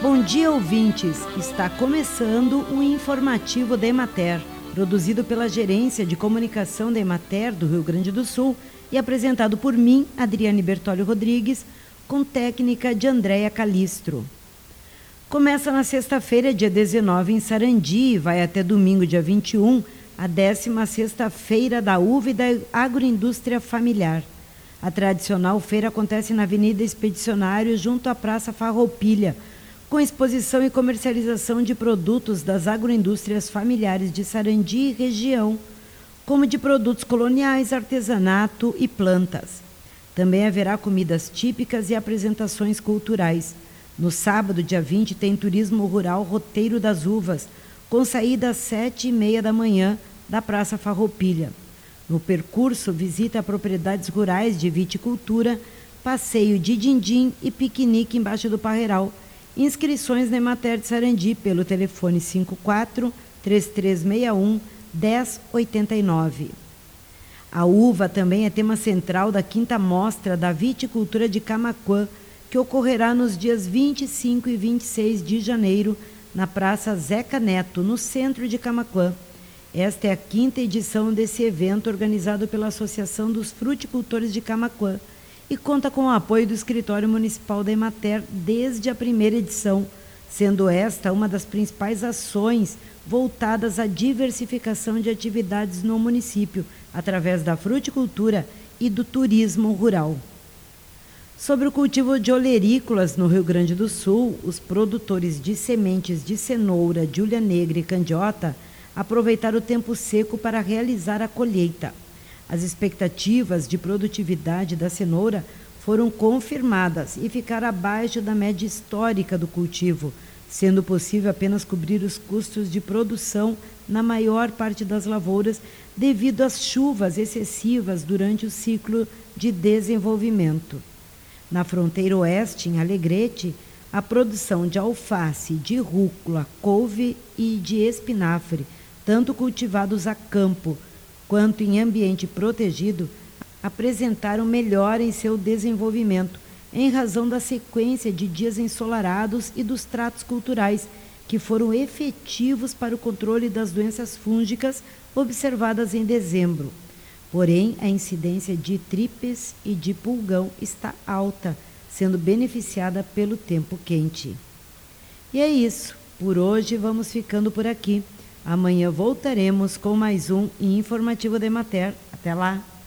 Bom dia, ouvintes! Está começando o informativo da Emater, produzido pela Gerência de Comunicação da Emater do Rio Grande do Sul e apresentado por mim, Adriane Bertolio Rodrigues, com técnica de Andréia Calistro. Começa na sexta-feira, dia 19, em Sarandi, e vai até domingo, dia 21, a 16ª Feira da Uva e da Agroindústria Familiar. A tradicional feira acontece na Avenida Expedicionário, junto à Praça Farroupilha, com exposição e comercialização de produtos das agroindústrias familiares de Sarandi e região, como de produtos coloniais, artesanato e plantas. Também haverá comidas típicas e apresentações culturais. No sábado, dia 20, tem turismo rural Roteiro das Uvas, com saída às sete e meia da manhã da Praça Farroupilha. No percurso, visita propriedades rurais de viticultura, passeio de dindim e piquenique embaixo do Parreiral Inscrições na Emater de Sarandi pelo telefone 54 3361 1089. A uva também é tema central da quinta mostra da viticultura de Camaquã, que ocorrerá nos dias 25 e 26 de janeiro na Praça Zeca Neto, no centro de Camaquã. Esta é a quinta edição desse evento organizado pela Associação dos Fruticultores de Camaquã e conta com o apoio do Escritório Municipal da Emater desde a primeira edição, sendo esta uma das principais ações voltadas à diversificação de atividades no município, através da fruticultura e do turismo rural. Sobre o cultivo de olerícolas no Rio Grande do Sul, os produtores de sementes de cenoura, julha negra e candiota aproveitaram o tempo seco para realizar a colheita. As expectativas de produtividade da cenoura foram confirmadas e ficaram abaixo da média histórica do cultivo, sendo possível apenas cobrir os custos de produção na maior parte das lavouras devido às chuvas excessivas durante o ciclo de desenvolvimento. Na fronteira oeste, em Alegrete, a produção de alface, de rúcula, couve e de espinafre, tanto cultivados a campo quanto em ambiente protegido, apresentaram melhora em seu desenvolvimento, em razão da sequência de dias ensolarados e dos tratos culturais que foram efetivos para o controle das doenças fúngicas observadas em dezembro. Porém, a incidência de tripes e de pulgão está alta, sendo beneficiada pelo tempo quente. E é isso. Por hoje vamos ficando por aqui. Amanhã voltaremos com mais um informativo de Mater. Até lá!